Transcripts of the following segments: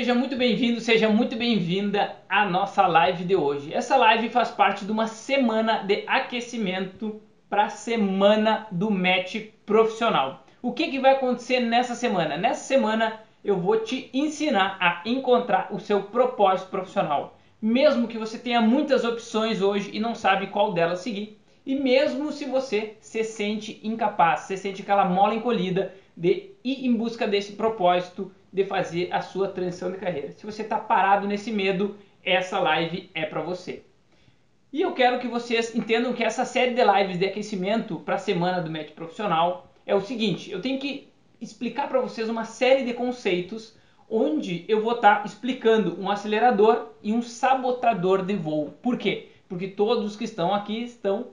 Seja muito bem-vindo, seja muito bem-vinda à nossa live de hoje. Essa live faz parte de uma semana de aquecimento para a semana do match profissional. O que, que vai acontecer nessa semana? Nessa semana eu vou te ensinar a encontrar o seu propósito profissional. Mesmo que você tenha muitas opções hoje e não sabe qual delas seguir, e mesmo se você se sente incapaz, se sente aquela mola encolhida de ir em busca desse propósito de fazer a sua transição de carreira. Se você está parado nesse medo, essa live é para você. E eu quero que vocês entendam que essa série de lives de aquecimento para a semana do médico profissional é o seguinte: eu tenho que explicar para vocês uma série de conceitos onde eu vou estar tá explicando um acelerador e um sabotador de voo. Por quê? Porque todos que estão aqui estão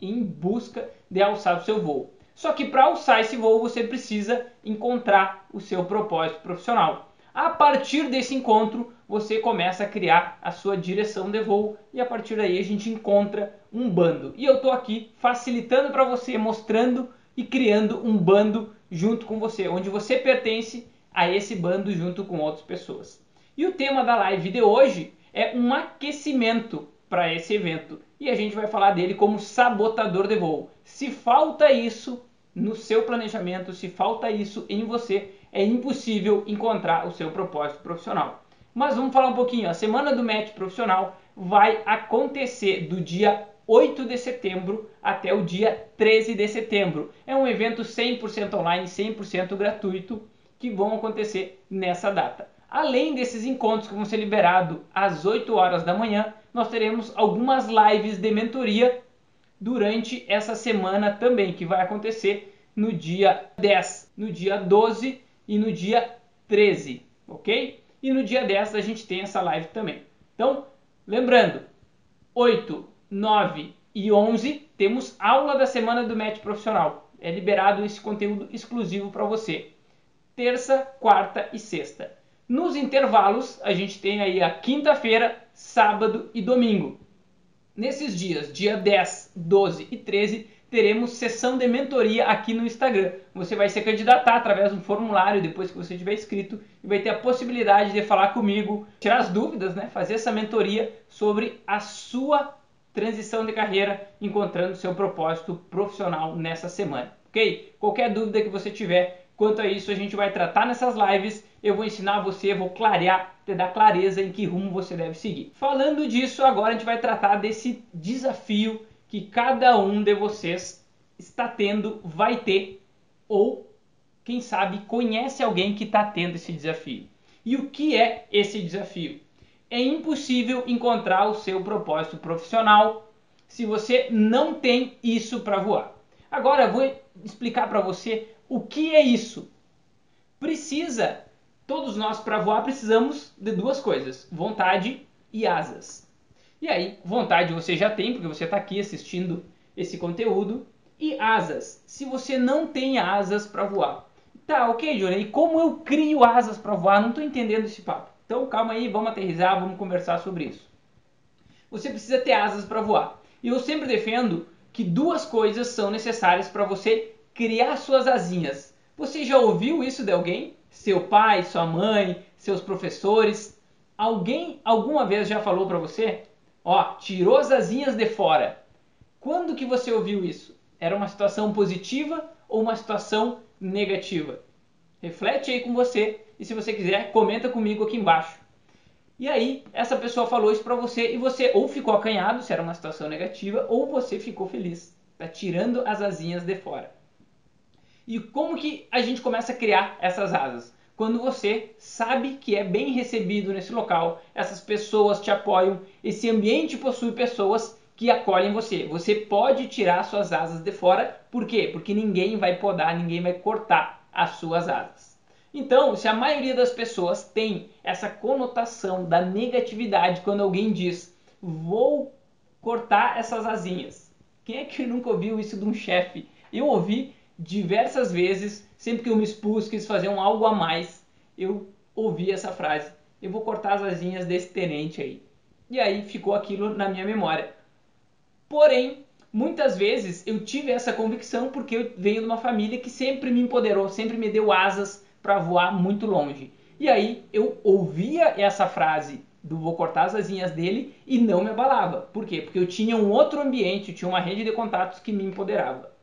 em busca de alçar o seu voo. Só que para alçar esse voo você precisa encontrar o seu propósito profissional. A partir desse encontro, você começa a criar a sua direção de voo e a partir daí a gente encontra um bando. E eu estou aqui facilitando para você, mostrando e criando um bando junto com você, onde você pertence a esse bando junto com outras pessoas. E o tema da live de hoje é um aquecimento para esse evento e a gente vai falar dele como sabotador de voo. Se falta isso no seu planejamento, se falta isso em você, é impossível encontrar o seu propósito profissional. Mas vamos falar um pouquinho. A semana do match profissional vai acontecer do dia 8 de setembro até o dia 13 de setembro. É um evento 100% online, 100% gratuito que vão acontecer nessa data. Além desses encontros que vão ser liberados às 8 horas da manhã, nós teremos algumas lives de mentoria durante essa semana também, que vai acontecer no dia 10, no dia 12 e no dia 13, ok? E no dia 10 a gente tem essa live também. Então, lembrando, 8, 9 e 11 temos aula da semana do match profissional. É liberado esse conteúdo exclusivo para você. Terça, quarta e sexta. Nos intervalos, a gente tem aí a quinta-feira, sábado e domingo. Nesses dias, dia 10, 12 e 13, teremos sessão de mentoria aqui no Instagram. Você vai se candidatar através de um formulário depois que você tiver inscrito e vai ter a possibilidade de falar comigo, tirar as dúvidas, né? fazer essa mentoria sobre a sua transição de carreira, encontrando seu propósito profissional nessa semana, ok? Qualquer dúvida que você tiver quanto a isso, a gente vai tratar nessas lives eu vou ensinar você, vou clarear, te dar clareza em que rumo você deve seguir. Falando disso, agora a gente vai tratar desse desafio que cada um de vocês está tendo, vai ter, ou quem sabe conhece alguém que está tendo esse desafio. E o que é esse desafio? É impossível encontrar o seu propósito profissional se você não tem isso para voar. Agora eu vou explicar para você o que é isso. Precisa todos nós para voar precisamos de duas coisas: vontade e asas. E aí, vontade você já tem, porque você está aqui assistindo esse conteúdo, e asas, se você não tem asas para voar. Tá, ok, Johnny, e como eu crio asas para voar? Não estou entendendo esse papo. Então calma aí, vamos aterrizar, vamos conversar sobre isso. Você precisa ter asas para voar. E eu sempre defendo que duas coisas são necessárias para você criar suas asinhas. Você já ouviu isso de alguém? seu pai, sua mãe, seus professores. Alguém alguma vez já falou para você? Ó, tirou as asinhas de fora. Quando que você ouviu isso? Era uma situação positiva ou uma situação negativa? Reflete aí com você e se você quiser, comenta comigo aqui embaixo. E aí, essa pessoa falou isso para você e você ou ficou acanhado se era uma situação negativa ou você ficou feliz. Tá tirando as asinhas de fora. E como que a gente começa a criar essas asas? Quando você sabe que é bem recebido nesse local, essas pessoas te apoiam, esse ambiente possui pessoas que acolhem você. Você pode tirar suas asas de fora, por quê? Porque ninguém vai podar, ninguém vai cortar as suas asas. Então, se a maioria das pessoas tem essa conotação da negatividade quando alguém diz vou cortar essas asinhas, quem é que nunca ouviu isso de um chefe? Eu ouvi diversas vezes, sempre que eu me expus, quis fazer um algo a mais, eu ouvi essa frase: eu vou cortar as asinhas desse tenente aí. E aí ficou aquilo na minha memória. Porém, muitas vezes eu tive essa convicção porque eu venho de uma família que sempre me empoderou, sempre me deu asas para voar muito longe. E aí eu ouvia essa frase do vou cortar as asinhas dele e não me abalava. Por quê? Porque eu tinha um outro ambiente, eu tinha uma rede de contatos que me empoderava.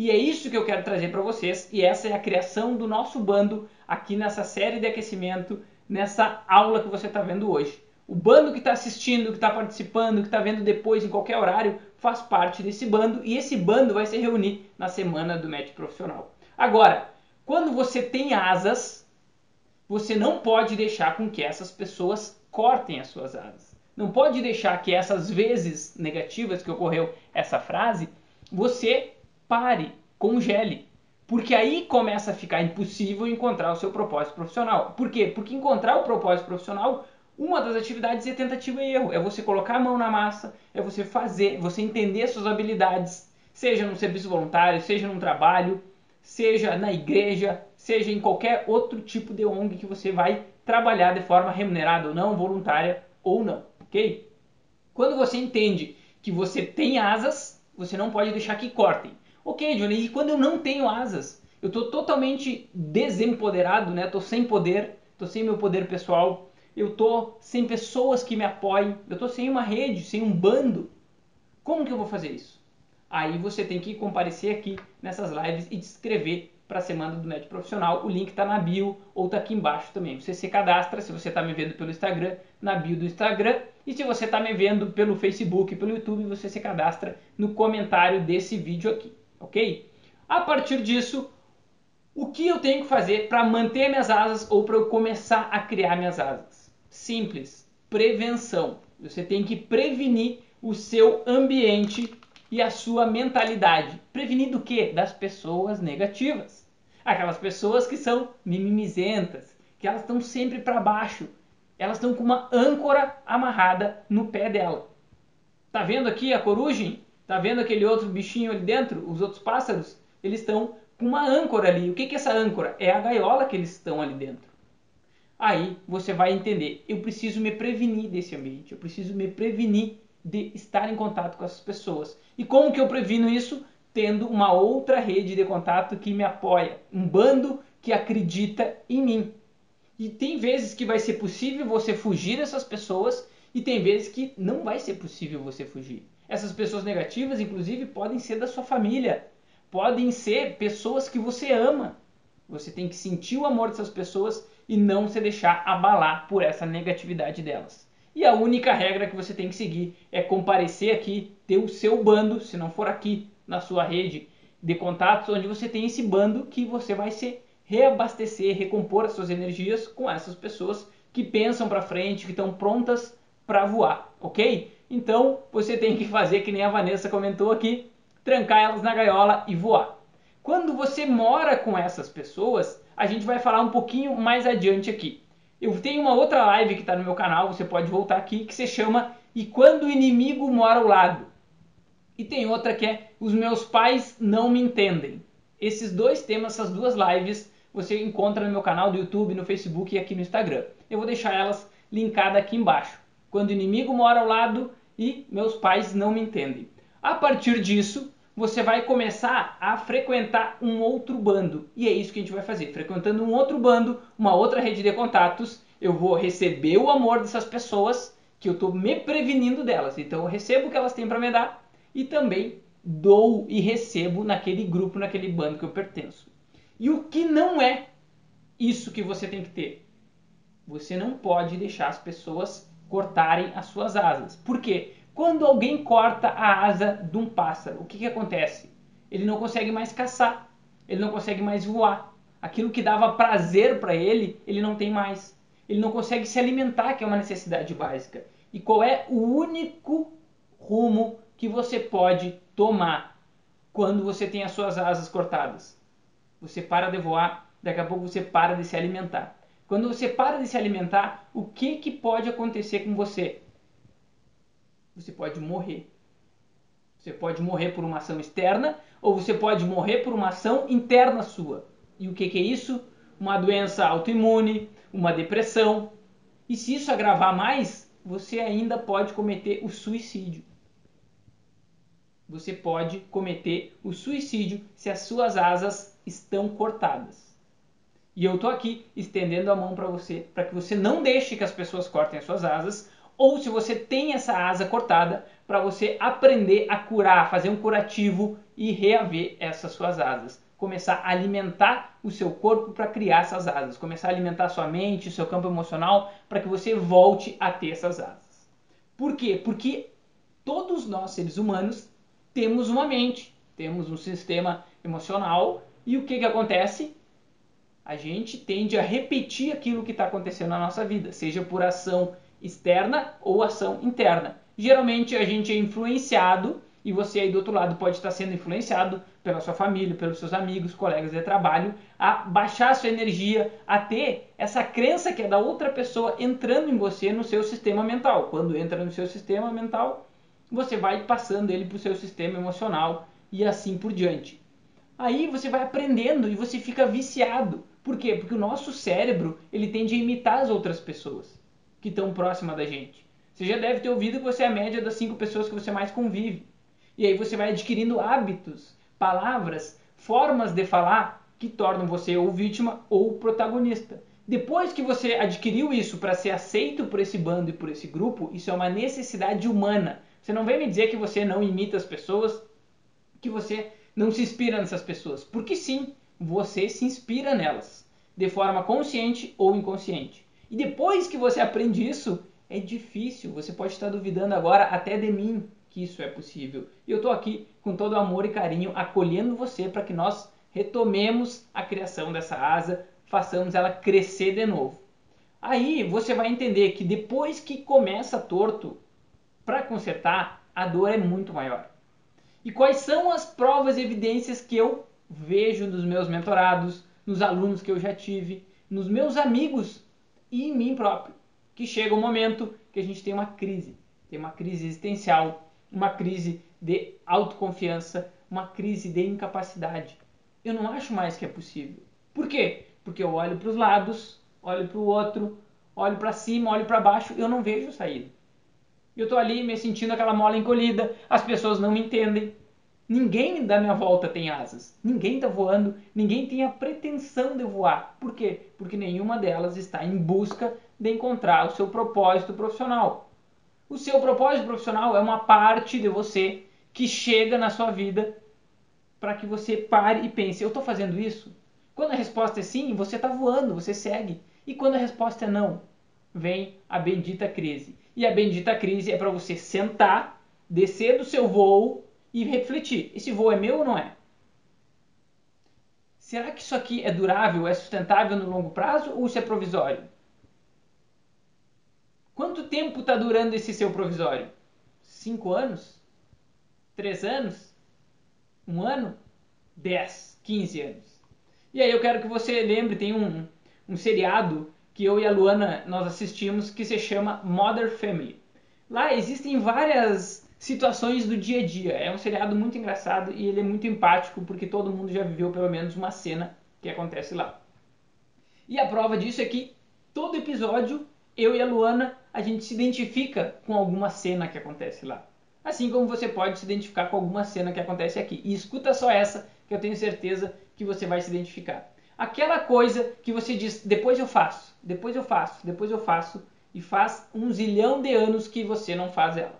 E é isso que eu quero trazer para vocês e essa é a criação do nosso bando aqui nessa série de aquecimento, nessa aula que você está vendo hoje. O bando que está assistindo, que está participando, que está vendo depois em qualquer horário, faz parte desse bando e esse bando vai se reunir na semana do match profissional. Agora, quando você tem asas, você não pode deixar com que essas pessoas cortem as suas asas. Não pode deixar que essas vezes negativas que ocorreu essa frase, você pare, congele. Porque aí começa a ficar impossível encontrar o seu propósito profissional. Por quê? Porque encontrar o propósito profissional uma das atividades é tentativa e erro. É você colocar a mão na massa, é você fazer, você entender suas habilidades, seja no serviço voluntário, seja num trabalho, seja na igreja, seja em qualquer outro tipo de ONG que você vai trabalhar de forma remunerada ou não, voluntária ou não, ok? Quando você entende que você tem asas, você não pode deixar que cortem. Ok, Johnny, e quando eu não tenho asas? Eu estou totalmente desempoderado, né? Estou sem poder, estou sem meu poder pessoal, eu tô sem pessoas que me apoiem, eu tô sem uma rede, sem um bando. Como que eu vou fazer isso? Aí você tem que comparecer aqui nessas lives e descrever para a semana do Net Profissional. O link está na bio ou está aqui embaixo também. Você se cadastra, se você está me vendo pelo Instagram, na bio do Instagram. E se você está me vendo pelo Facebook, pelo YouTube, você se cadastra no comentário desse vídeo aqui, ok? A partir disso, o que eu tenho que fazer para manter minhas asas ou para eu começar a criar minhas asas? Simples, prevenção. Você tem que prevenir o seu ambiente e a sua mentalidade. Prevenir do quê? Das pessoas negativas. Aquelas pessoas que são mimimizentas, que elas estão sempre para baixo. Elas estão com uma âncora amarrada no pé dela. Tá vendo aqui a corugem? Tá vendo aquele outro bichinho ali dentro? Os outros pássaros? Eles estão com uma âncora ali. O que, é essa âncora? É a gaiola que eles estão ali dentro aí você vai entender, eu preciso me prevenir desse ambiente, eu preciso me prevenir de estar em contato com essas pessoas. E como que eu previno isso? Tendo uma outra rede de contato que me apoia, um bando que acredita em mim. E tem vezes que vai ser possível você fugir dessas pessoas e tem vezes que não vai ser possível você fugir. Essas pessoas negativas, inclusive, podem ser da sua família, podem ser pessoas que você ama. Você tem que sentir o amor dessas pessoas e não se deixar abalar por essa negatividade delas. E a única regra que você tem que seguir é comparecer aqui, ter o seu bando, se não for aqui na sua rede de contatos, onde você tem esse bando que você vai se reabastecer, recompor as suas energias com essas pessoas que pensam para frente, que estão prontas para voar, ok? Então você tem que fazer que nem a Vanessa comentou aqui, trancar elas na gaiola e voar. Quando você mora com essas pessoas, a gente vai falar um pouquinho mais adiante aqui. Eu tenho uma outra live que está no meu canal, você pode voltar aqui, que se chama E Quando o Inimigo Mora ao Lado. E tem outra que é Os Meus Pais Não Me Entendem. Esses dois temas, essas duas lives, você encontra no meu canal do YouTube, no Facebook e aqui no Instagram. Eu vou deixar elas linkadas aqui embaixo. Quando o inimigo mora ao lado e meus pais não me entendem. A partir disso, você vai começar a frequentar um outro bando. E é isso que a gente vai fazer. Frequentando um outro bando, uma outra rede de contatos, eu vou receber o amor dessas pessoas que eu estou me prevenindo delas. Então eu recebo o que elas têm para me dar e também dou e recebo naquele grupo, naquele bando que eu pertenço. E o que não é isso que você tem que ter? Você não pode deixar as pessoas cortarem as suas asas. Por quê? Quando alguém corta a asa de um pássaro, o que, que acontece? Ele não consegue mais caçar, ele não consegue mais voar. Aquilo que dava prazer para ele, ele não tem mais. Ele não consegue se alimentar, que é uma necessidade básica. E qual é o único rumo que você pode tomar quando você tem as suas asas cortadas? Você para de voar, daqui a pouco você para de se alimentar. Quando você para de se alimentar, o que, que pode acontecer com você? você pode morrer. Você pode morrer por uma ação externa ou você pode morrer por uma ação interna sua. E o que, que é isso? Uma doença autoimune, uma depressão. E se isso agravar mais, você ainda pode cometer o suicídio. Você pode cometer o suicídio se as suas asas estão cortadas. E eu tô aqui estendendo a mão para você, para que você não deixe que as pessoas cortem as suas asas, ou se você tem essa asa cortada, para você aprender a curar, fazer um curativo e reaver essas suas asas. Começar a alimentar o seu corpo para criar essas asas, começar a alimentar a sua mente, o seu campo emocional, para que você volte a ter essas asas. Por quê? Porque todos nós, seres humanos, temos uma mente, temos um sistema emocional e o que, que acontece? A gente tende a repetir aquilo que está acontecendo na nossa vida, seja por ação externa ou ação interna. Geralmente a gente é influenciado e você aí do outro lado pode estar sendo influenciado pela sua família, pelos seus amigos, colegas de trabalho, a baixar a sua energia, a ter essa crença que é da outra pessoa entrando em você no seu sistema mental. Quando entra no seu sistema mental, você vai passando ele para o seu sistema emocional e assim por diante. Aí você vai aprendendo e você fica viciado. Por quê? Porque o nosso cérebro ele tende a imitar as outras pessoas que estão próximas da gente. Você já deve ter ouvido que você é a média das cinco pessoas que você mais convive. E aí você vai adquirindo hábitos, palavras, formas de falar que tornam você ou vítima ou protagonista. Depois que você adquiriu isso para ser aceito por esse bando e por esse grupo, isso é uma necessidade humana. Você não vem me dizer que você não imita as pessoas, que você não se inspira nessas pessoas. Porque sim, você se inspira nelas, de forma consciente ou inconsciente. E depois que você aprende isso, é difícil. Você pode estar duvidando agora até de mim que isso é possível. E eu estou aqui com todo amor e carinho acolhendo você para que nós retomemos a criação dessa asa, façamos ela crescer de novo. Aí você vai entender que depois que começa torto, para consertar, a dor é muito maior. E quais são as provas e evidências que eu vejo nos meus mentorados, nos alunos que eu já tive, nos meus amigos e em mim próprio? Que chega um momento que a gente tem uma crise, tem uma crise existencial, uma crise de autoconfiança, uma crise de incapacidade. Eu não acho mais que é possível. Por quê? Porque eu olho para os lados, olho para o outro, olho para cima, olho para baixo, eu não vejo saída. Eu estou ali me sentindo aquela mola encolhida, as pessoas não me entendem. Ninguém da minha volta tem asas. Ninguém está voando, ninguém tem a pretensão de voar. Por quê? Porque nenhuma delas está em busca de encontrar o seu propósito profissional. O seu propósito profissional é uma parte de você que chega na sua vida para que você pare e pense: eu estou fazendo isso? Quando a resposta é sim, você está voando, você segue. E quando a resposta é não, vem a bendita crise. E a bendita crise é para você sentar, descer do seu voo e refletir: esse voo é meu ou não é? Será que isso aqui é durável, é sustentável no longo prazo ou isso é provisório? Quanto tempo está durando esse seu provisório? Cinco anos? Três anos? Um ano? Dez? Quinze anos? E aí eu quero que você lembre, tem um, um seriado que eu e a Luana nós assistimos que se chama Mother Family. Lá existem várias situações do dia a dia. É um seriado muito engraçado e ele é muito empático porque todo mundo já viveu pelo menos uma cena que acontece lá. E a prova disso é que todo episódio eu e a Luana a gente se identifica com alguma cena que acontece lá. Assim como você pode se identificar com alguma cena que acontece aqui. E escuta só essa que eu tenho certeza que você vai se identificar. Aquela coisa que você diz, depois eu faço, depois eu faço, depois eu faço, e faz um zilhão de anos que você não faz ela.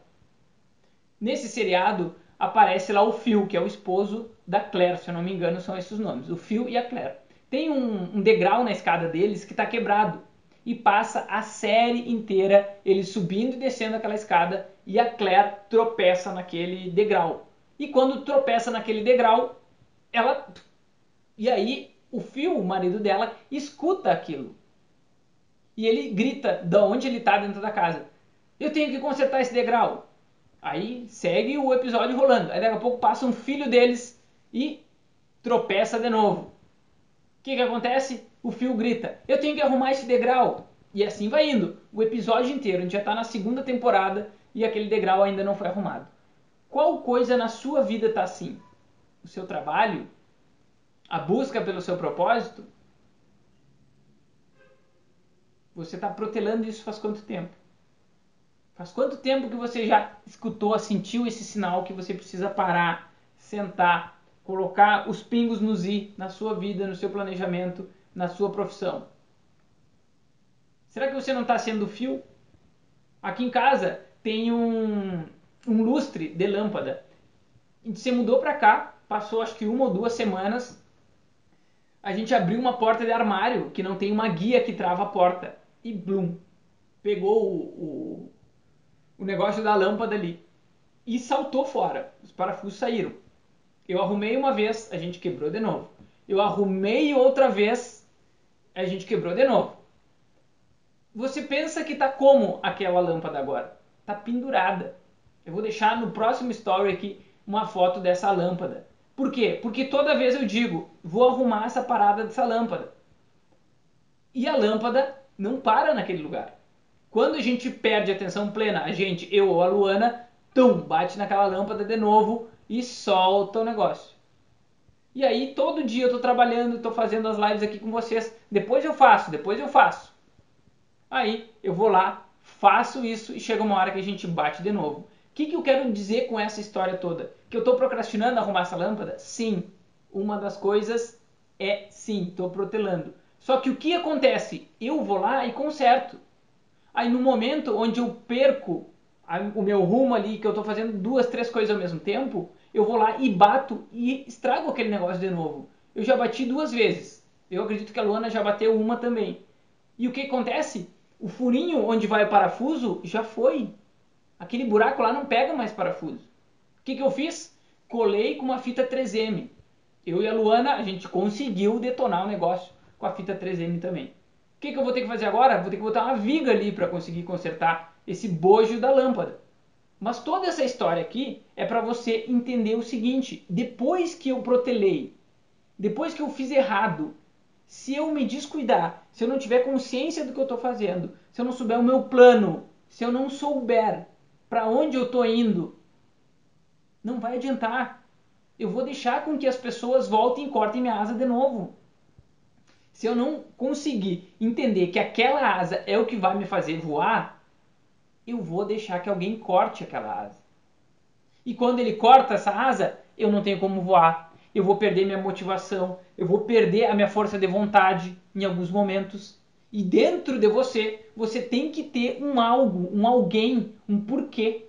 Nesse seriado aparece lá o Phil, que é o esposo da Claire, se eu não me engano são esses nomes, o Phil e a Claire. Tem um, um degrau na escada deles que está quebrado e passa a série inteira ele subindo e descendo aquela escada e a Claire tropeça naquele degrau. E quando tropeça naquele degrau, ela e aí o Phil, o marido dela, escuta aquilo. E ele grita de onde ele está dentro da casa. Eu tenho que consertar esse degrau. Aí segue o episódio rolando. Aí daqui a pouco passa um filho deles e tropeça de novo. O que, que acontece? O Phil grita: Eu tenho que arrumar esse degrau. E assim vai indo. O episódio inteiro. A gente já está na segunda temporada e aquele degrau ainda não foi arrumado. Qual coisa na sua vida está assim? O seu trabalho? a busca pelo seu propósito, você está protelando isso faz quanto tempo? Faz quanto tempo que você já escutou, sentiu esse sinal que você precisa parar, sentar, colocar os pingos nos i na sua vida, no seu planejamento, na sua profissão? Será que você não está sendo fio? Aqui em casa tem um, um lustre de lâmpada. Você mudou para cá, passou acho que uma ou duas semanas, a gente abriu uma porta de armário que não tem uma guia que trava a porta. E blum, pegou o, o, o negócio da lâmpada ali e saltou fora. Os parafusos saíram. Eu arrumei uma vez, a gente quebrou de novo. Eu arrumei outra vez, a gente quebrou de novo. Você pensa que tá como aquela lâmpada agora? Tá pendurada. Eu vou deixar no próximo story aqui uma foto dessa lâmpada. Por quê? Porque toda vez eu digo, vou arrumar essa parada dessa lâmpada. E a lâmpada não para naquele lugar. Quando a gente perde a atenção plena, a gente, eu ou a Luana, tum, bate naquela lâmpada de novo e solta o negócio. E aí todo dia eu tô trabalhando, tô fazendo as lives aqui com vocês. Depois eu faço, depois eu faço. Aí eu vou lá, faço isso e chega uma hora que a gente bate de novo. O que, que eu quero dizer com essa história toda? Que eu estou procrastinando arrumar essa lâmpada? Sim. Uma das coisas é sim, estou protelando. Só que o que acontece? Eu vou lá e conserto. Aí no momento onde eu perco o meu rumo ali, que eu estou fazendo duas, três coisas ao mesmo tempo, eu vou lá e bato e estrago aquele negócio de novo. Eu já bati duas vezes. Eu acredito que a Luana já bateu uma também. E o que acontece? O furinho onde vai o parafuso já foi. Aquele buraco lá não pega mais parafuso. O que, que eu fiz? Colei com uma fita 3M. Eu e a Luana, a gente conseguiu detonar o negócio com a fita 3M também. O que, que eu vou ter que fazer agora? Vou ter que botar uma viga ali para conseguir consertar esse bojo da lâmpada. Mas toda essa história aqui é para você entender o seguinte: depois que eu protelei, depois que eu fiz errado, se eu me descuidar, se eu não tiver consciência do que eu estou fazendo, se eu não souber o meu plano, se eu não souber para onde eu estou indo, não vai adiantar. Eu vou deixar com que as pessoas voltem e cortem minha asa de novo. Se eu não conseguir entender que aquela asa é o que vai me fazer voar, eu vou deixar que alguém corte aquela asa. E quando ele corta essa asa, eu não tenho como voar. Eu vou perder minha motivação, eu vou perder a minha força de vontade em alguns momentos. E dentro de você, você tem que ter um algo, um alguém, um porquê.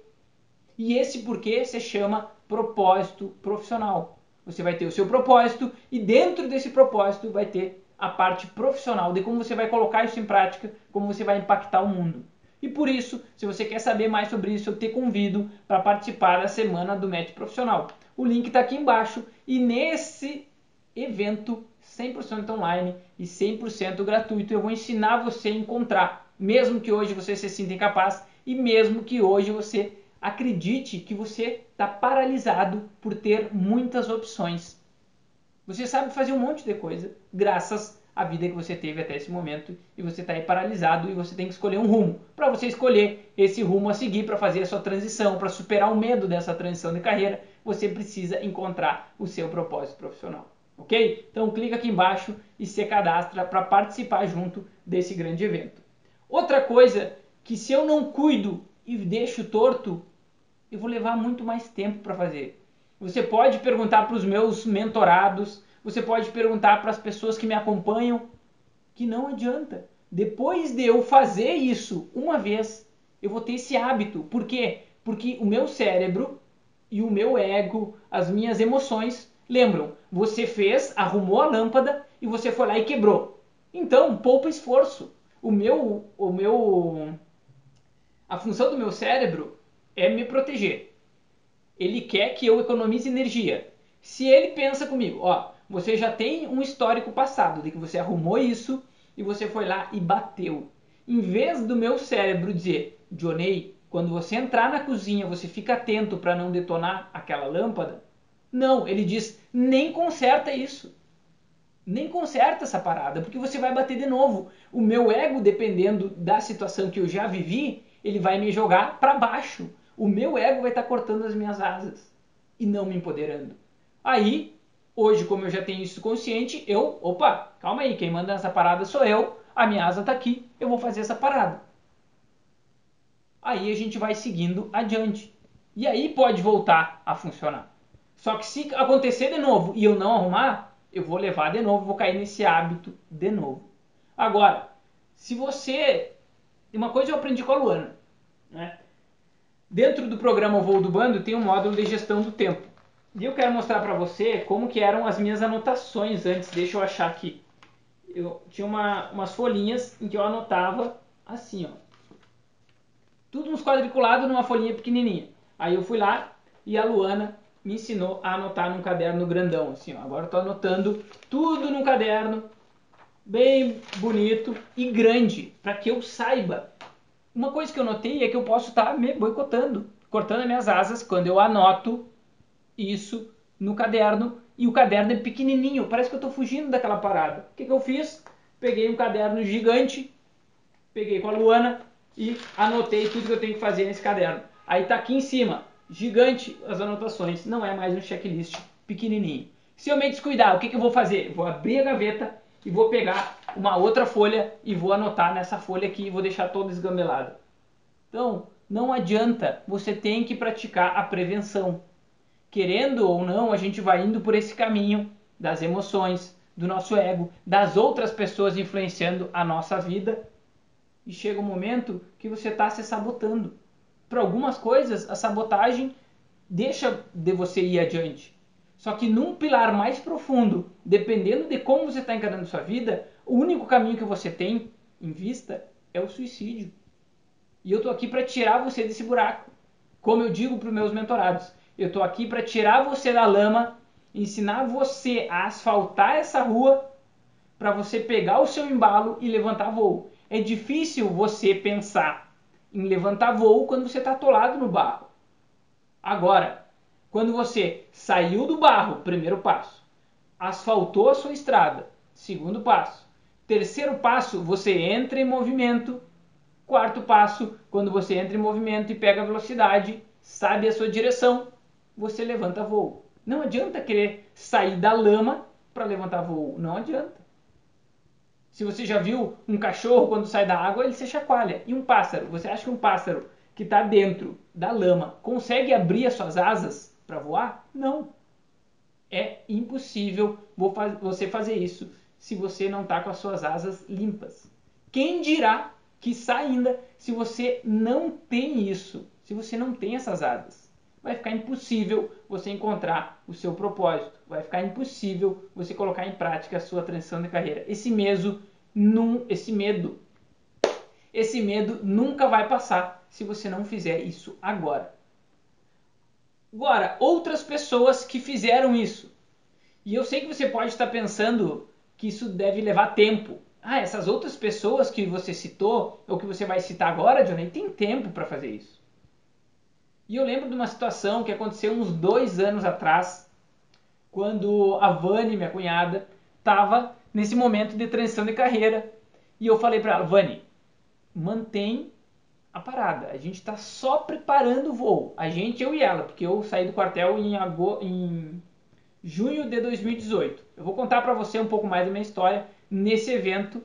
E esse porquê se chama propósito profissional. Você vai ter o seu propósito e dentro desse propósito vai ter a parte profissional de como você vai colocar isso em prática, como você vai impactar o mundo. E por isso, se você quer saber mais sobre isso, eu te convido para participar da semana do Match Profissional. O link está aqui embaixo e nesse evento 100% online e 100% gratuito eu vou ensinar você a encontrar, mesmo que hoje você se sinta incapaz e mesmo que hoje você acredite que você está paralisado por ter muitas opções. Você sabe fazer um monte de coisa graças a vida que você teve até esse momento e você está aí paralisado e você tem que escolher um rumo. Para você escolher esse rumo a seguir para fazer a sua transição, para superar o medo dessa transição de carreira, você precisa encontrar o seu propósito profissional. Ok? Então clica aqui embaixo e se cadastra para participar junto desse grande evento. Outra coisa que se eu não cuido e deixo torto, eu vou levar muito mais tempo para fazer. Você pode perguntar para os meus mentorados, você pode perguntar para as pessoas que me acompanham que não adianta. Depois de eu fazer isso uma vez, eu vou ter esse hábito. Por quê? Porque o meu cérebro e o meu ego, as minhas emoções, lembram, você fez, arrumou a lâmpada e você foi lá e quebrou. Então, poupa esforço. O meu, o meu, a função do meu cérebro é me proteger. Ele quer que eu economize energia. Se ele pensa comigo, ó, você já tem um histórico passado de que você arrumou isso e você foi lá e bateu. Em vez do meu cérebro dizer, Johnny, quando você entrar na cozinha, você fica atento para não detonar aquela lâmpada. Não, ele diz, nem conserta isso. Nem conserta essa parada, porque você vai bater de novo. O meu ego, dependendo da situação que eu já vivi, ele vai me jogar para baixo. O meu ego vai estar tá cortando as minhas asas e não me empoderando. Aí Hoje, como eu já tenho isso consciente, eu, opa, calma aí, quem manda essa parada sou eu, a minha asa está aqui, eu vou fazer essa parada. Aí a gente vai seguindo adiante. E aí pode voltar a funcionar. Só que se acontecer de novo e eu não arrumar, eu vou levar de novo, vou cair nesse hábito de novo. Agora, se você. Uma coisa eu aprendi com a Luana. Né? Dentro do programa Voo do Bando tem um módulo de gestão do tempo. E eu quero mostrar para você como que eram as minhas anotações antes. Deixa eu achar aqui. Eu tinha uma, umas folhinhas em que eu anotava assim, ó. Tudo uns quadriculados numa folhinha pequenininha. Aí eu fui lá e a Luana me ensinou a anotar num caderno grandão, assim, ó. Agora eu tô anotando tudo num caderno bem bonito e grande, para que eu saiba. Uma coisa que eu notei é que eu posso estar tá me boicotando, cortando as minhas asas quando eu anoto isso no caderno e o caderno é pequenininho, parece que eu estou fugindo daquela parada. O que, que eu fiz? Peguei um caderno gigante, peguei com a Luana e anotei tudo que eu tenho que fazer nesse caderno. Aí está aqui em cima, gigante as anotações, não é mais um checklist pequenininho. Se eu me descuidar, o que, que eu vou fazer? vou abrir a gaveta e vou pegar uma outra folha e vou anotar nessa folha aqui e vou deixar toda esgambelada. Então, não adianta, você tem que praticar a prevenção. Querendo ou não, a gente vai indo por esse caminho das emoções, do nosso ego, das outras pessoas influenciando a nossa vida. E chega um momento que você está se sabotando. Para algumas coisas, a sabotagem deixa de você ir adiante. Só que num pilar mais profundo, dependendo de como você está encarando sua vida, o único caminho que você tem em vista é o suicídio. E eu estou aqui para tirar você desse buraco. Como eu digo para os meus mentorados, eu estou aqui para tirar você da lama, ensinar você a asfaltar essa rua para você pegar o seu embalo e levantar voo. É difícil você pensar em levantar voo quando você está atolado no barro. Agora, quando você saiu do barro, primeiro passo, asfaltou a sua estrada, segundo passo, terceiro passo, você entra em movimento, quarto passo, quando você entra em movimento e pega velocidade, sabe a sua direção, você levanta voo. Não adianta querer sair da lama para levantar voo, não adianta. Se você já viu um cachorro quando sai da água, ele se chacoalha. E um pássaro, você acha que um pássaro que está dentro da lama consegue abrir as suas asas para voar? Não. É impossível você fazer isso se você não está com as suas asas limpas. Quem dirá que ainda se você não tem isso, se você não tem essas asas? Vai ficar impossível você encontrar o seu propósito. Vai ficar impossível você colocar em prática a sua transição de carreira. Esse medo, num, esse medo, esse medo nunca vai passar se você não fizer isso agora. Agora, outras pessoas que fizeram isso. E eu sei que você pode estar pensando que isso deve levar tempo. Ah, essas outras pessoas que você citou, ou que você vai citar agora, Johnny, tem tempo para fazer isso. E eu lembro de uma situação que aconteceu uns dois anos atrás, quando a Vani, minha cunhada, estava nesse momento de transição de carreira. E eu falei para ela, Vani, mantém a parada. A gente está só preparando o voo. A gente, eu e ela, porque eu saí do quartel em, em junho de 2018. Eu vou contar para você um pouco mais da minha história nesse evento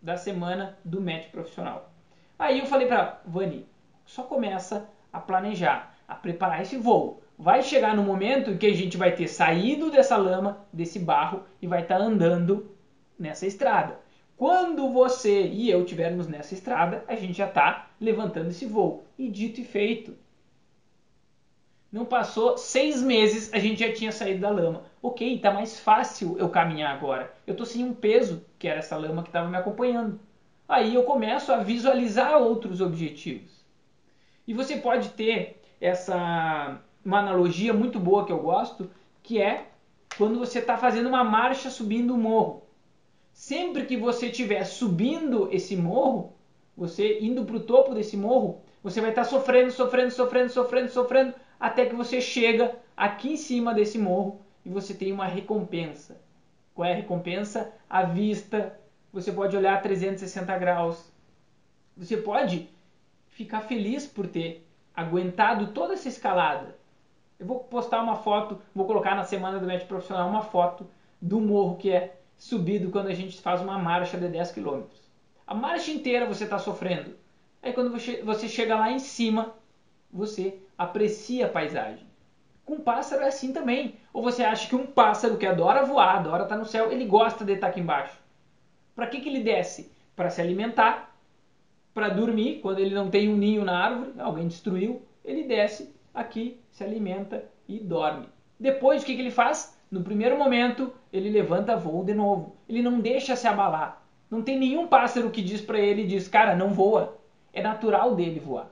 da semana do match profissional. Aí eu falei para Vani, só começa a planejar, a preparar esse voo. Vai chegar no momento em que a gente vai ter saído dessa lama, desse barro e vai estar tá andando nessa estrada. Quando você e eu estivermos nessa estrada, a gente já está levantando esse voo. E dito e feito. Não passou seis meses, a gente já tinha saído da lama. Ok, está mais fácil eu caminhar agora. Eu estou sem um peso, que era essa lama que estava me acompanhando. Aí eu começo a visualizar outros objetivos. E você pode ter essa uma analogia muito boa que eu gosto, que é quando você está fazendo uma marcha subindo um morro sempre que você estiver subindo esse morro, você indo para o topo desse morro, você vai estar tá sofrendo, sofrendo, sofrendo, sofrendo, sofrendo, até que você chega aqui em cima desse morro e você tem uma recompensa. Qual é a recompensa? A vista. Você pode olhar a 360 graus. Você pode ficar feliz por ter aguentado toda essa escalada. Eu vou postar uma foto, vou colocar na semana do médico profissional uma foto do morro que é subido quando a gente faz uma marcha de 10 km. A marcha inteira você está sofrendo. Aí quando você chega lá em cima, você aprecia a paisagem. Com pássaro é assim também. Ou você acha que um pássaro que adora voar, adora estar no céu, ele gosta de estar aqui embaixo? Para que, que ele desce? Para se alimentar, para dormir, quando ele não tem um ninho na árvore, alguém destruiu, ele desce aqui, se alimenta e dorme. Depois, o que, que ele faz? No primeiro momento, ele levanta voo de novo. Ele não deixa se abalar. Não tem nenhum pássaro que diz para ele, diz, cara, não voa. É natural dele voar.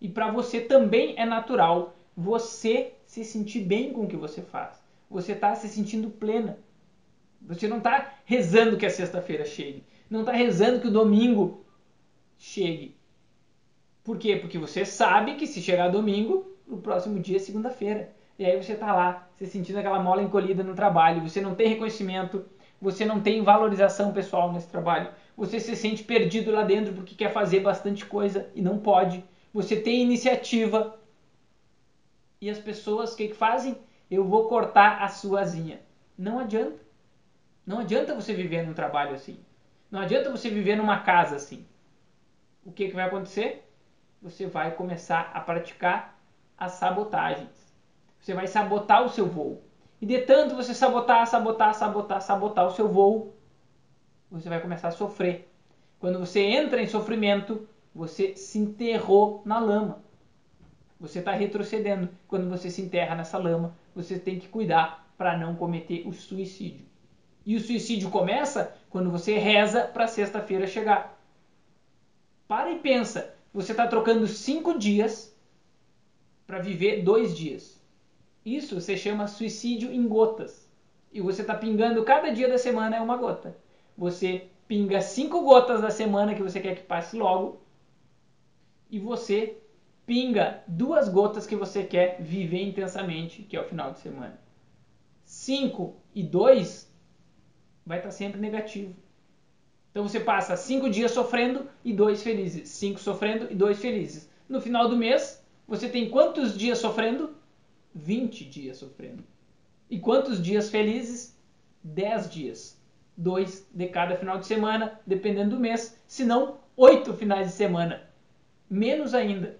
E para você também é natural você se sentir bem com o que você faz. Você está se sentindo plena. Você não está rezando que a sexta-feira chegue. Não está rezando que o domingo chegue. Por quê? Porque você sabe que se chegar domingo, o próximo dia é segunda-feira. E aí você está lá, se sentindo aquela mola encolhida no trabalho, você não tem reconhecimento, você não tem valorização pessoal nesse trabalho, você se sente perdido lá dentro porque quer fazer bastante coisa e não pode, você tem iniciativa. E as pessoas o que, que fazem? Eu vou cortar a sua asinha. Não adianta. Não adianta você viver num trabalho assim. Não adianta você viver numa casa assim. O que, que vai acontecer? Você vai começar a praticar as sabotagens. Você vai sabotar o seu voo. E de tanto você sabotar, sabotar, sabotar, sabotar o seu voo, você vai começar a sofrer. Quando você entra em sofrimento, você se enterrou na lama. Você está retrocedendo. Quando você se enterra nessa lama, você tem que cuidar para não cometer o suicídio. E o suicídio começa quando você reza para sexta-feira chegar. Para e pensa. Você está trocando cinco dias para viver dois dias. Isso você chama suicídio em gotas. E você está pingando cada dia da semana é uma gota. Você pinga cinco gotas da semana que você quer que passe logo. E você pinga duas gotas que você quer viver intensamente, que é o final de semana. 5 e 2 vai estar tá sempre negativo. Então você passa 5 dias sofrendo e 2 felizes. 5 sofrendo e 2 felizes. No final do mês, você tem quantos dias sofrendo? 20 dias sofrendo. E quantos dias felizes? 10 dias. Dois de cada final de semana, dependendo do mês. Se não, oito finais de semana. Menos ainda.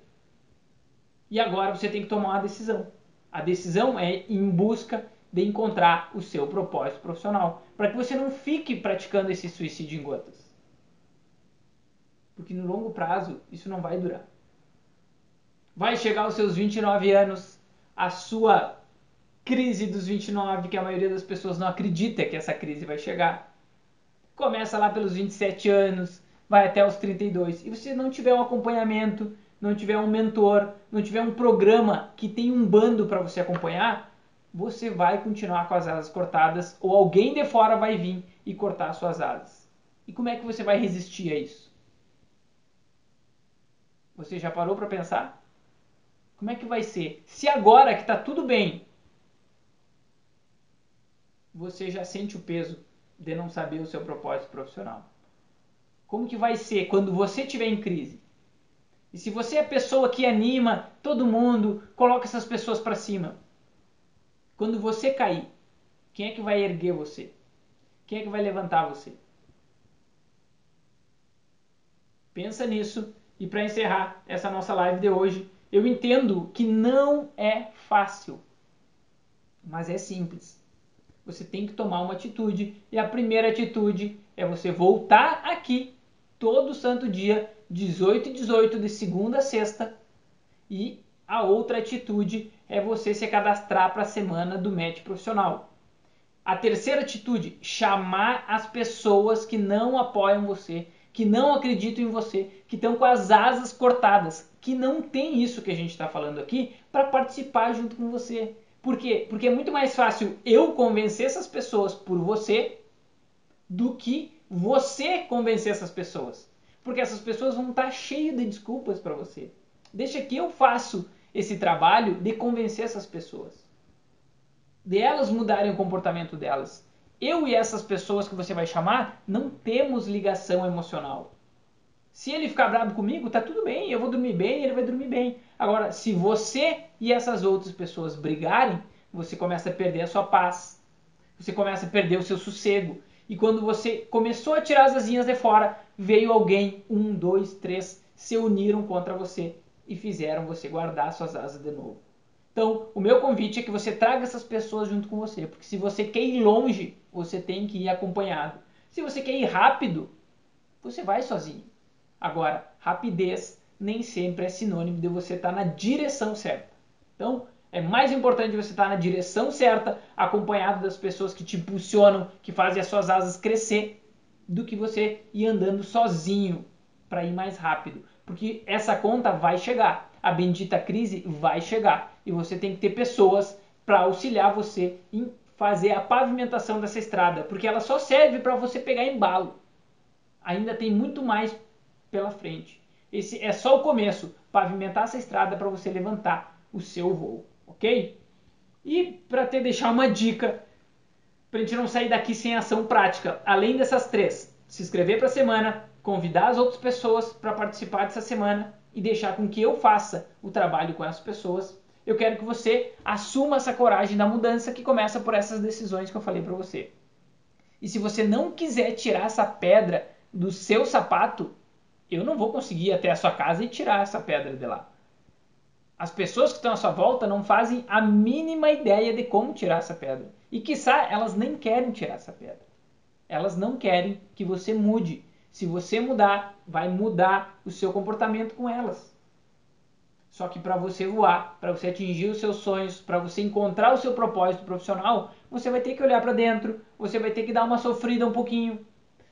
E agora você tem que tomar uma decisão. A decisão é em busca de encontrar o seu propósito profissional. Para que você não fique praticando esse suicídio em gotas. Porque no longo prazo isso não vai durar. Vai chegar aos seus 29 anos, a sua crise dos 29, que a maioria das pessoas não acredita que essa crise vai chegar. Começa lá pelos 27 anos, vai até os 32. E você não tiver um acompanhamento, não tiver um mentor, não tiver um programa que tem um bando para você acompanhar, você vai continuar com as asas cortadas ou alguém de fora vai vir e cortar suas asas. E como é que você vai resistir a isso? Você já parou para pensar? Como é que vai ser? Se agora que está tudo bem, você já sente o peso de não saber o seu propósito profissional. Como que vai ser quando você estiver em crise? E se você é a pessoa que anima todo mundo, coloca essas pessoas para cima. Quando você cair, quem é que vai erguer você? Quem é que vai levantar você? Pensa nisso e para encerrar essa nossa live de hoje, eu entendo que não é fácil, mas é simples. Você tem que tomar uma atitude e a primeira atitude é você voltar aqui todo santo dia, 18 e 18, de segunda a sexta, e a outra atitude é você se cadastrar para a semana do match profissional. A terceira atitude, chamar as pessoas que não apoiam você, que não acreditam em você, que estão com as asas cortadas, que não tem isso que a gente está falando aqui para participar junto com você. Por quê? Porque é muito mais fácil eu convencer essas pessoas por você do que você convencer essas pessoas. Porque essas pessoas vão estar tá cheias de desculpas para você. Deixa que eu faço esse trabalho de convencer essas pessoas. De elas mudarem o comportamento delas. Eu e essas pessoas que você vai chamar não temos ligação emocional. Se ele ficar bravo comigo, tá tudo bem, eu vou dormir bem, ele vai dormir bem. Agora, se você e essas outras pessoas brigarem, você começa a perder a sua paz. Você começa a perder o seu sossego. E quando você começou a tirar as asinhas de fora, veio alguém, um, dois, três, se uniram contra você e fizeram você guardar suas asas de novo. Então, o meu convite é que você traga essas pessoas junto com você, porque se você quer ir longe, você tem que ir acompanhado. Se você quer ir rápido, você vai sozinho. Agora, rapidez nem sempre é sinônimo de você estar na direção certa. Então, é mais importante você estar na direção certa, acompanhado das pessoas que te impulsionam, que fazem as suas asas crescer, do que você ir andando sozinho para ir mais rápido. Porque essa conta vai chegar, a bendita crise vai chegar e você tem que ter pessoas para auxiliar você em fazer a pavimentação dessa estrada, porque ela só serve para você pegar embalo. Ainda tem muito mais pela frente. Esse é só o começo, pavimentar essa estrada para você levantar o seu voo ok? E para te deixar uma dica, para a gente não sair daqui sem ação prática, além dessas três, se inscrever para a semana, convidar as outras pessoas para participar dessa semana e deixar com que eu faça o trabalho com essas pessoas, eu quero que você assuma essa coragem da mudança que começa por essas decisões que eu falei para você. E se você não quiser tirar essa pedra do seu sapato, eu não vou conseguir ir até a sua casa e tirar essa pedra de lá. As pessoas que estão à sua volta não fazem a mínima ideia de como tirar essa pedra. E quiçá elas nem querem tirar essa pedra. Elas não querem que você mude. Se você mudar, vai mudar o seu comportamento com elas. Só que para você voar, para você atingir os seus sonhos, para você encontrar o seu propósito profissional, você vai ter que olhar para dentro, você vai ter que dar uma sofrida um pouquinho,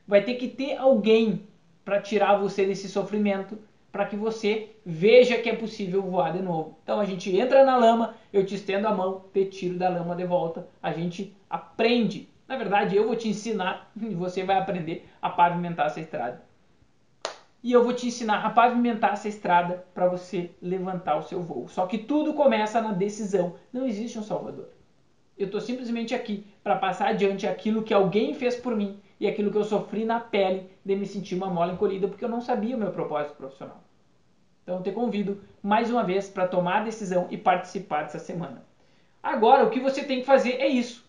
vai ter que ter alguém para tirar você desse sofrimento, para que você veja que é possível voar de novo. Então a gente entra na lama, eu te estendo a mão, te tiro da lama de volta, a gente aprende. Na verdade, eu vou te ensinar e você vai aprender a pavimentar essa estrada. E eu vou te ensinar a pavimentar essa estrada para você levantar o seu voo. Só que tudo começa na decisão. Não existe um salvador. Eu estou simplesmente aqui para passar adiante aquilo que alguém fez por mim e aquilo que eu sofri na pele de me sentir uma mola encolhida porque eu não sabia o meu propósito profissional. Então te convido mais uma vez para tomar a decisão e participar dessa semana. Agora o que você tem que fazer é isso: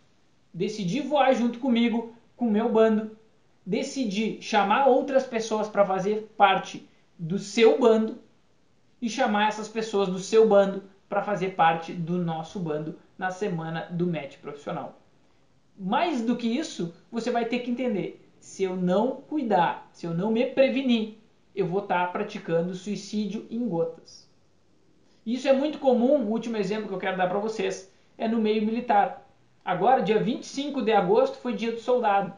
decidir voar junto comigo, com o meu bando, decidir chamar outras pessoas para fazer parte do seu bando e chamar essas pessoas do seu bando para fazer parte do nosso bando na semana do match profissional. Mais do que isso, você vai ter que entender: se eu não cuidar, se eu não me prevenir, eu vou estar praticando suicídio em gotas. Isso é muito comum, o último exemplo que eu quero dar para vocês é no meio militar. Agora, dia 25 de agosto, foi dia do soldado.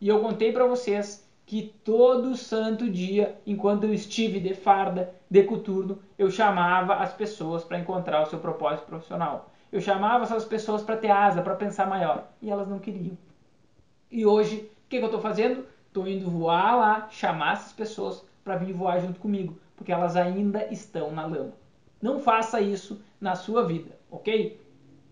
E eu contei para vocês que todo santo dia, enquanto eu estive de farda, de coturno, eu chamava as pessoas para encontrar o seu propósito profissional. Eu chamava essas pessoas para ter asa, para pensar maior. E elas não queriam. E hoje, o que, que eu estou fazendo? Estou indo voar lá, chamar essas pessoas para vir voar junto comigo, porque elas ainda estão na lama. Não faça isso na sua vida, ok?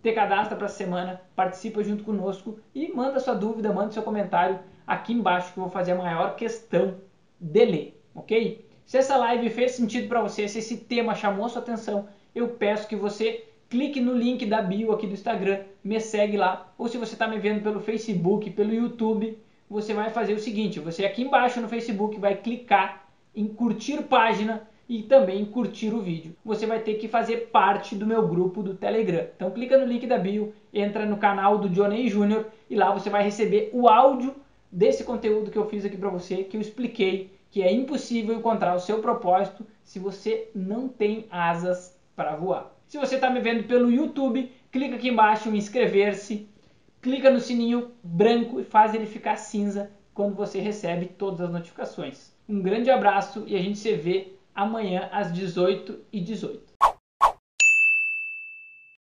Te cadastra para a semana, participa junto conosco e manda sua dúvida, manda seu comentário aqui embaixo que eu vou fazer a maior questão de ler, ok? Se essa live fez sentido para você, se esse tema chamou sua atenção, eu peço que você clique no link da bio aqui do Instagram, me segue lá, ou se você está me vendo pelo Facebook, pelo YouTube, você vai fazer o seguinte, você aqui embaixo no Facebook vai clicar em curtir página e também curtir o vídeo. Você vai ter que fazer parte do meu grupo do Telegram. Então clica no link da bio, entra no canal do Johnny Júnior e lá você vai receber o áudio desse conteúdo que eu fiz aqui para você, que eu expliquei que é impossível encontrar o seu propósito se você não tem asas para voar. Se você está me vendo pelo YouTube, clica aqui embaixo em inscrever-se, clica no sininho branco e faz ele ficar cinza quando você recebe todas as notificações. Um grande abraço e a gente se vê amanhã às 18h18.